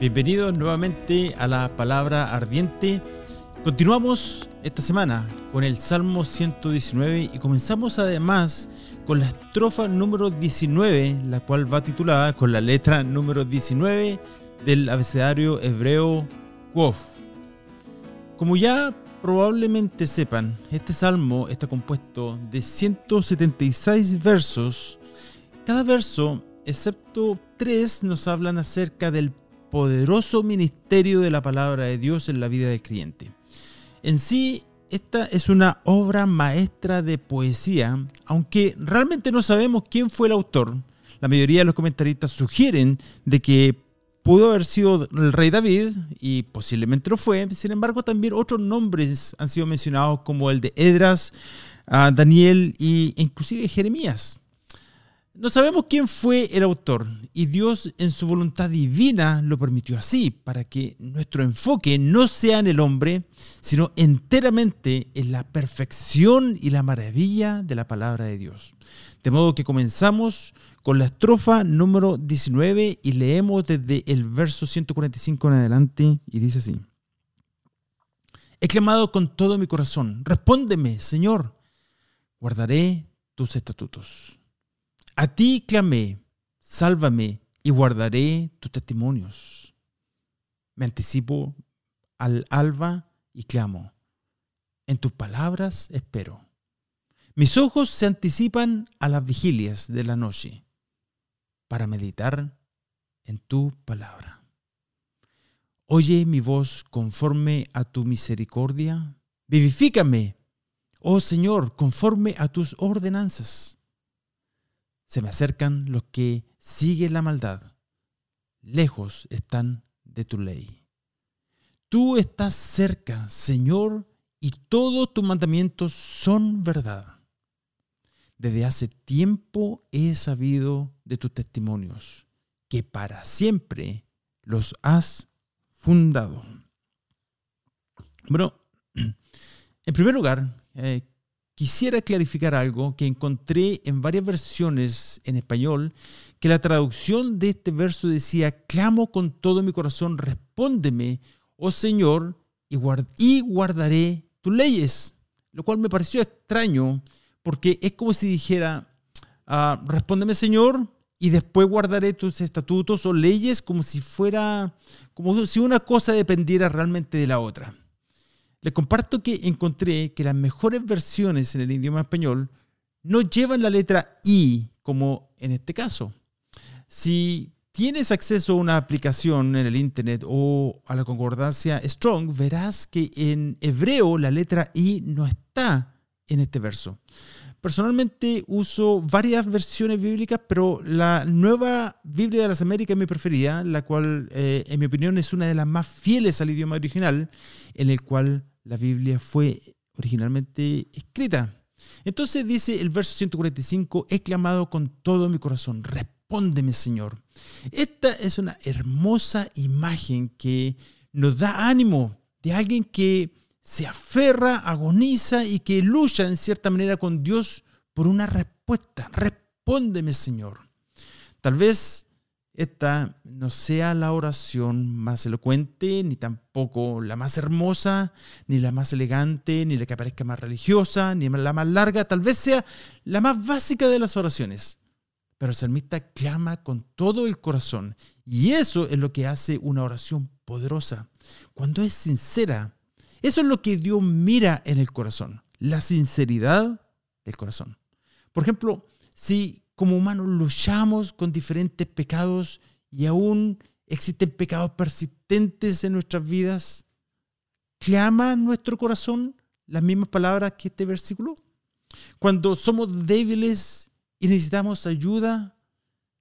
Bienvenidos nuevamente a la palabra ardiente. Continuamos esta semana con el Salmo 119 y comenzamos además con la estrofa número 19, la cual va titulada con la letra número 19 del abecedario hebreo Quof. Como ya probablemente sepan, este salmo está compuesto de 176 versos. Cada verso, excepto tres, nos hablan acerca del poderoso ministerio de la palabra de Dios en la vida del creyente. En sí, esta es una obra maestra de poesía, aunque realmente no sabemos quién fue el autor. La mayoría de los comentaristas sugieren de que pudo haber sido el rey David y posiblemente lo fue. Sin embargo, también otros nombres han sido mencionados como el de Edras, ah, Daniel e inclusive Jeremías. No sabemos quién fue el autor y Dios en su voluntad divina lo permitió así, para que nuestro enfoque no sea en el hombre, sino enteramente en la perfección y la maravilla de la palabra de Dios. De modo que comenzamos con la estrofa número 19 y leemos desde el verso 145 en adelante y dice así. He clamado con todo mi corazón, respóndeme, Señor, guardaré tus estatutos. A ti clamé, sálvame y guardaré tus testimonios. Me anticipo al alba y clamo. En tus palabras espero. Mis ojos se anticipan a las vigilias de la noche para meditar en tu palabra. Oye mi voz conforme a tu misericordia. Vivifícame, oh Señor, conforme a tus ordenanzas. Se me acercan los que siguen la maldad. Lejos están de tu ley. Tú estás cerca, Señor, y todos tus mandamientos son verdad. Desde hace tiempo he sabido de tus testimonios, que para siempre los has fundado. Bueno, en primer lugar, eh, quisiera clarificar algo que encontré en varias versiones en español, que la traducción de este verso decía, clamo con todo mi corazón, respóndeme, oh Señor, y, guardaré tus leyes. Lo cual me pareció extraño, porque es como si dijera, ah, respóndeme Señor, y después guardaré tus estatutos o leyes como si fuera, como si una cosa dependiera realmente de la otra. Les comparto que encontré que las mejores versiones en el idioma español no llevan la letra I, como en este caso. Si tienes acceso a una aplicación en el Internet o a la concordancia Strong, verás que en hebreo la letra I no está en este verso. Personalmente uso varias versiones bíblicas, pero la nueva Biblia de las Américas es mi preferida, la cual, eh, en mi opinión, es una de las más fieles al idioma original, en el cual la Biblia fue originalmente escrita. Entonces dice el verso 145, he clamado con todo mi corazón, respóndeme Señor. Esta es una hermosa imagen que nos da ánimo de alguien que se aferra, agoniza y que lucha en cierta manera con Dios por una respuesta. Respóndeme Señor. Tal vez esta no sea la oración más elocuente, ni tampoco la más hermosa, ni la más elegante, ni la que parezca más religiosa, ni la más larga, tal vez sea la más básica de las oraciones. Pero el salmista clama con todo el corazón y eso es lo que hace una oración poderosa. Cuando es sincera, eso es lo que Dios mira en el corazón, la sinceridad del corazón. Por ejemplo, si como humanos luchamos con diferentes pecados y aún existen pecados persistentes en nuestras vidas, ¿clama nuestro corazón las mismas palabras que este versículo? Cuando somos débiles y necesitamos ayuda,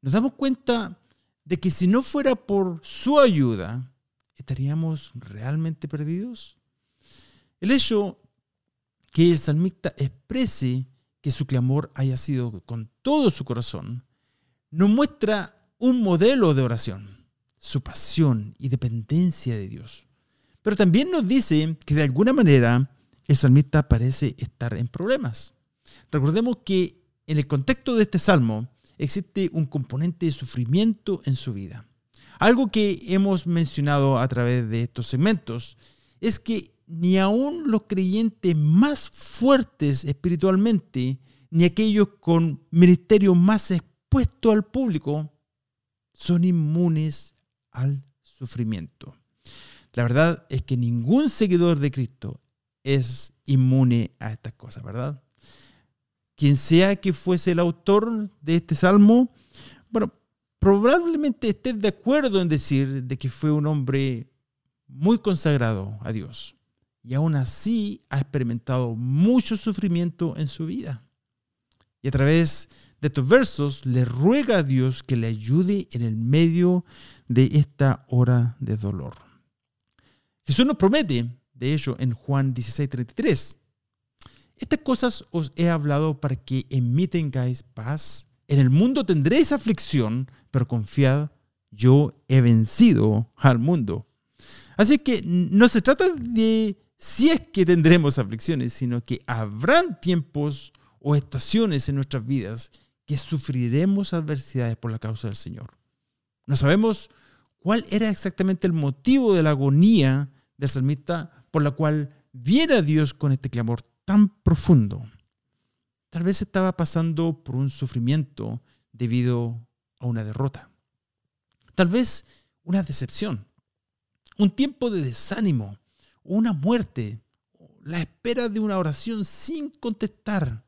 nos damos cuenta de que si no fuera por su ayuda, ¿estaríamos realmente perdidos? El hecho que el salmista exprese que su clamor haya sido con todo su corazón, nos muestra un modelo de oración, su pasión y dependencia de Dios. Pero también nos dice que de alguna manera el salmista parece estar en problemas. Recordemos que en el contexto de este salmo existe un componente de sufrimiento en su vida. Algo que hemos mencionado a través de estos segmentos es que ni aun los creyentes más fuertes espiritualmente, ni aquellos con ministerio más expuesto al público, son inmunes al sufrimiento. La verdad es que ningún seguidor de Cristo es inmune a estas cosas, ¿verdad? Quien sea que fuese el autor de este salmo, bueno, probablemente estés de acuerdo en decir de que fue un hombre muy consagrado a Dios y aún así ha experimentado mucho sufrimiento en su vida. Y a través de estos versos le ruega a Dios que le ayude en el medio de esta hora de dolor. Jesús nos promete, de hecho, en Juan 16:33, estas cosas os he hablado para que en mí tengáis paz. En el mundo tendréis aflicción, pero confiad, yo he vencido al mundo. Así que no se trata de si es que tendremos aflicciones, sino que habrán tiempos o estaciones en nuestras vidas que sufriremos adversidades por la causa del Señor. No sabemos cuál era exactamente el motivo de la agonía del salmista por la cual viene a Dios con este clamor tan profundo. Tal vez estaba pasando por un sufrimiento debido a una derrota. Tal vez una decepción, un tiempo de desánimo, una muerte, la espera de una oración sin contestar,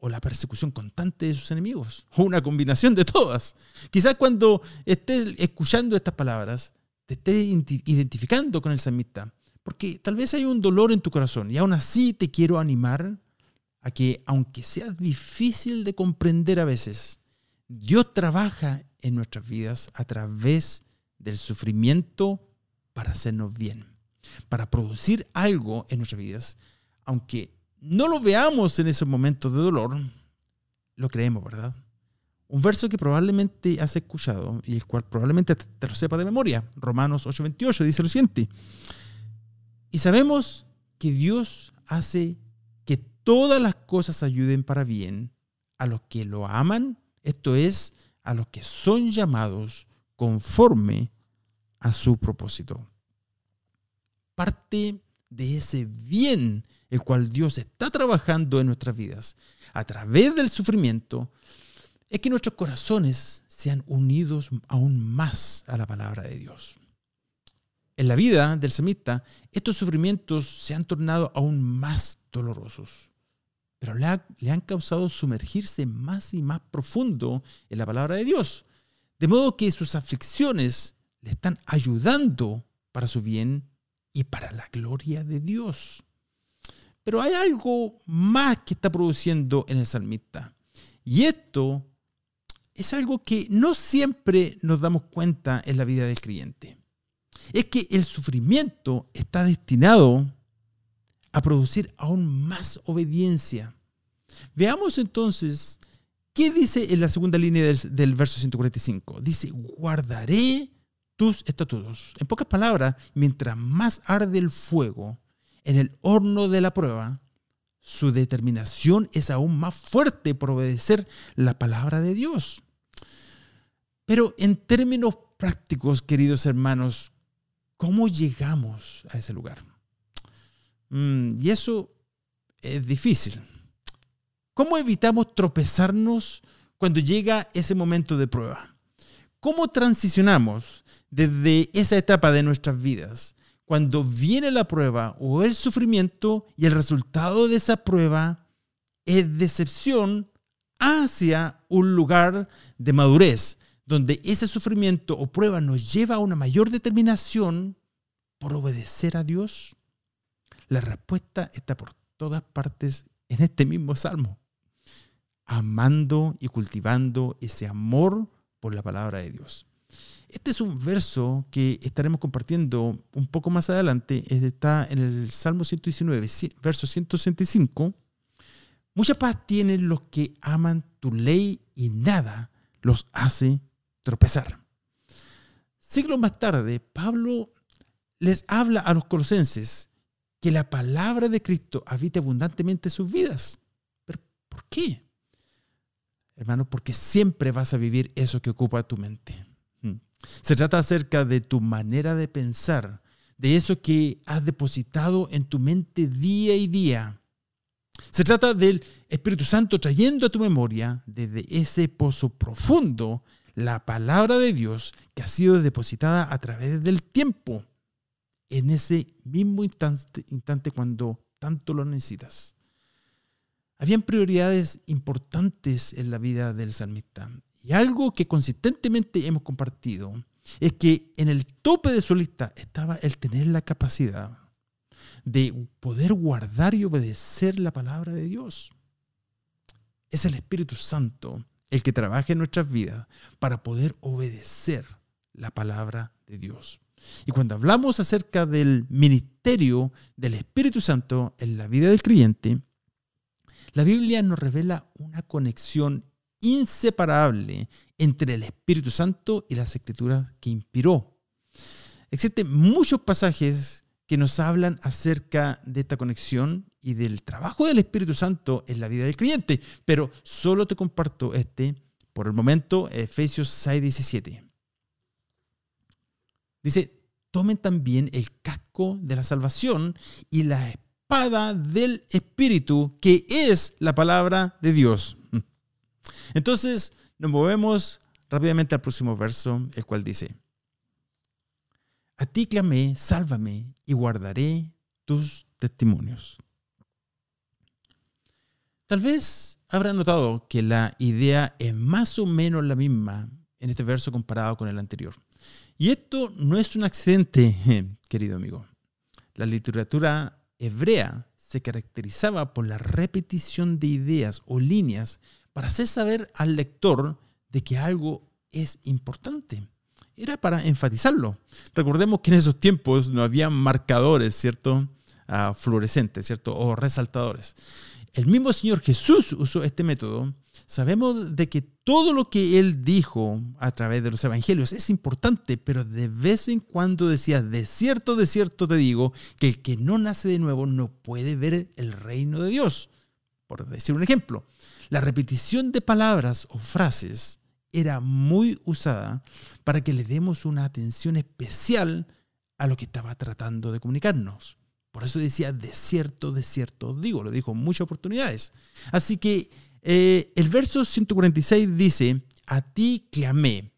o la persecución constante de sus enemigos, o una combinación de todas. Quizás cuando estés escuchando estas palabras, te estés identificando con el salmista, porque tal vez hay un dolor en tu corazón y aún así te quiero animar a que, aunque sea difícil de comprender a veces, Dios trabaja en nuestras vidas a través del sufrimiento para hacernos bien, para producir algo en nuestras vidas, aunque no lo veamos en esos momentos de dolor, lo creemos, ¿verdad? Un verso que probablemente has escuchado y el cual probablemente te lo sepa de memoria. Romanos 8:28 dice lo siguiente. Y sabemos que Dios hace que todas las cosas ayuden para bien a los que lo aman, esto es, a los que son llamados conforme a su propósito. Parte de ese bien el cual Dios está trabajando en nuestras vidas a través del sufrimiento, es que nuestros corazones sean unidos aún más a la palabra de Dios. En la vida del semita, estos sufrimientos se han tornado aún más dolorosos, pero le, le han causado sumergirse más y más profundo en la palabra de Dios, de modo que sus aflicciones le están ayudando para su bien y para la gloria de Dios. Pero hay algo más que está produciendo en el salmista. Y esto es algo que no siempre nos damos cuenta en la vida del creyente. Es que el sufrimiento está destinado a producir aún más obediencia. Veamos entonces qué dice en la segunda línea del, del verso 145. Dice, guardaré tus estatutos. En pocas palabras, mientras más arde el fuego en el horno de la prueba, su determinación es aún más fuerte por obedecer la palabra de Dios. Pero en términos prácticos, queridos hermanos, ¿cómo llegamos a ese lugar? Mm, y eso es difícil. ¿Cómo evitamos tropezarnos cuando llega ese momento de prueba? ¿Cómo transicionamos desde esa etapa de nuestras vidas, cuando viene la prueba o el sufrimiento y el resultado de esa prueba es decepción hacia un lugar de madurez, donde ese sufrimiento o prueba nos lleva a una mayor determinación por obedecer a Dios? La respuesta está por todas partes en este mismo salmo. Amando y cultivando ese amor la palabra de Dios. Este es un verso que estaremos compartiendo un poco más adelante. Está en el Salmo 119, verso 165. Mucha paz tienen los que aman tu ley y nada los hace tropezar. Siglos más tarde, Pablo les habla a los colosenses que la palabra de Cristo habite abundantemente en sus vidas. ¿Pero por qué? Hermano, porque siempre vas a vivir eso que ocupa tu mente. Hmm. Se trata acerca de tu manera de pensar, de eso que has depositado en tu mente día y día. Se trata del Espíritu Santo trayendo a tu memoria desde ese pozo profundo la palabra de Dios que ha sido depositada a través del tiempo, en ese mismo instante, instante cuando tanto lo necesitas. Habían prioridades importantes en la vida del salmista. Y algo que consistentemente hemos compartido es que en el tope de su lista estaba el tener la capacidad de poder guardar y obedecer la palabra de Dios. Es el Espíritu Santo el que trabaja en nuestras vidas para poder obedecer la palabra de Dios. Y cuando hablamos acerca del ministerio del Espíritu Santo en la vida del creyente, la Biblia nos revela una conexión inseparable entre el Espíritu Santo y las escrituras que inspiró. Existen muchos pasajes que nos hablan acerca de esta conexión y del trabajo del Espíritu Santo en la vida del creyente, pero solo te comparto este por el momento, Efesios 6:17. Dice, tomen también el casco de la salvación y la del Espíritu, que es la palabra de Dios. Entonces, nos movemos rápidamente al próximo verso, el cual dice, a ti clamé, sálvame y guardaré tus testimonios. Tal vez habrá notado que la idea es más o menos la misma en este verso comparado con el anterior. Y esto no es un accidente, querido amigo. La literatura hebrea se caracterizaba por la repetición de ideas o líneas para hacer saber al lector de que algo es importante era para enfatizarlo. Recordemos que en esos tiempos no había marcadores, ¿cierto? Ah, fluorescentes, ¿cierto? O resaltadores. El mismo Señor Jesús usó este método. Sabemos de que todo lo que Él dijo a través de los evangelios es importante, pero de vez en cuando decía, de cierto, de cierto te digo, que el que no nace de nuevo no puede ver el reino de Dios. Por decir un ejemplo, la repetición de palabras o frases era muy usada para que le demos una atención especial a lo que estaba tratando de comunicarnos. Por eso decía, de cierto, de cierto, digo, lo dijo en muchas oportunidades. Así que eh, el verso 146 dice, a ti clamé.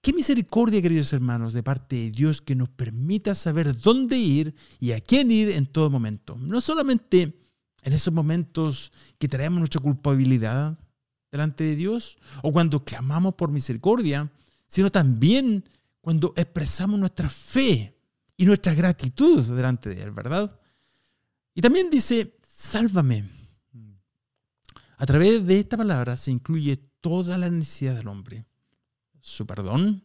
Qué misericordia, queridos hermanos, de parte de Dios que nos permita saber dónde ir y a quién ir en todo momento. No solamente en esos momentos que traemos nuestra culpabilidad, delante de Dios o cuando clamamos por misericordia, sino también cuando expresamos nuestra fe y nuestra gratitud delante de Él, ¿verdad? Y también dice, sálvame. A través de esta palabra se incluye toda la necesidad del hombre. Su perdón,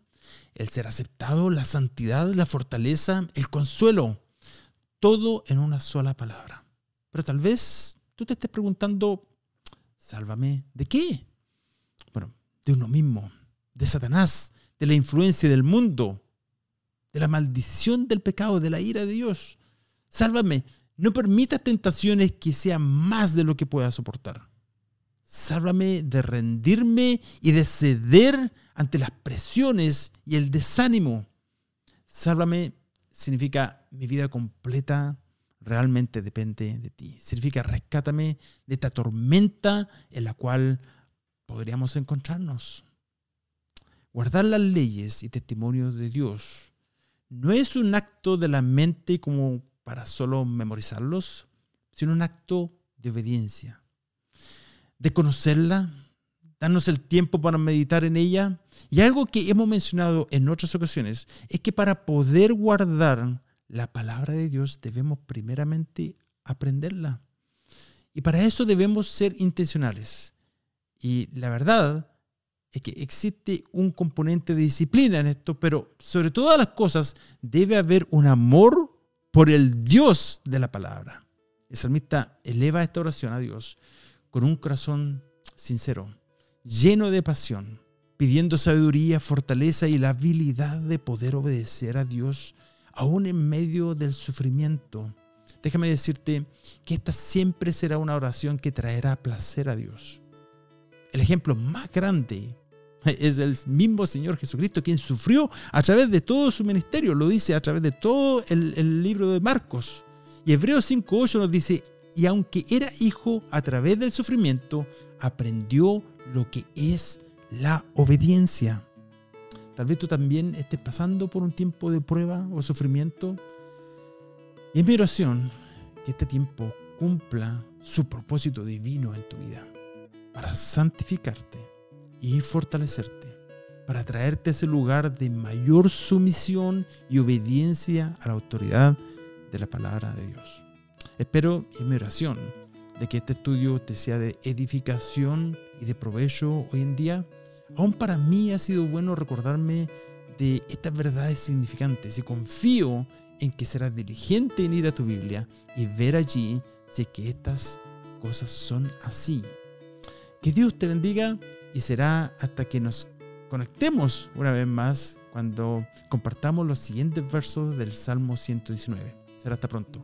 el ser aceptado, la santidad, la fortaleza, el consuelo. Todo en una sola palabra. Pero tal vez tú te estés preguntando, Sálvame. ¿De qué? Bueno, de uno mismo, de Satanás, de la influencia del mundo, de la maldición del pecado, de la ira de Dios. Sálvame. No permitas tentaciones que sean más de lo que pueda soportar. Sálvame de rendirme y de ceder ante las presiones y el desánimo. Sálvame significa mi vida completa realmente depende de ti. Significa rescátame de esta tormenta en la cual podríamos encontrarnos. Guardar las leyes y testimonios de Dios no es un acto de la mente como para solo memorizarlos, sino un acto de obediencia. De conocerla, darnos el tiempo para meditar en ella. Y algo que hemos mencionado en otras ocasiones es que para poder guardar la palabra de Dios debemos primeramente aprenderla. Y para eso debemos ser intencionales. Y la verdad es que existe un componente de disciplina en esto, pero sobre todas las cosas debe haber un amor por el Dios de la palabra. El salmista eleva esta oración a Dios con un corazón sincero, lleno de pasión, pidiendo sabiduría, fortaleza y la habilidad de poder obedecer a Dios aún en medio del sufrimiento. Déjame decirte que esta siempre será una oración que traerá placer a Dios. El ejemplo más grande Es el mismo Señor Jesucristo quien sufrió a través de todo su ministerio, lo dice a través de todo el, libro de Marcos. Y Hebreos 5.8 nos dice, y aunque era hijo a través del sufrimiento, aprendió lo que es la obediencia. Tal vez tú también estés pasando por un tiempo de prueba o sufrimiento. Y en mi oración, que este tiempo cumpla su propósito divino en tu vida, para santificarte y fortalecerte, para traerte a ese lugar de mayor sumisión y obediencia a la autoridad de la palabra de Dios. Espero en mi oración de que este estudio te sea de edificación y de provecho hoy en día. Aún para mí ha sido bueno recordarme de estas verdades significantes y confío en que serás diligente en ir a tu Biblia y ver allí si que estas cosas son así. Que Dios te bendiga y será hasta que nos conectemos una vez más cuando compartamos los siguientes versos del Salmo 119. Será hasta pronto.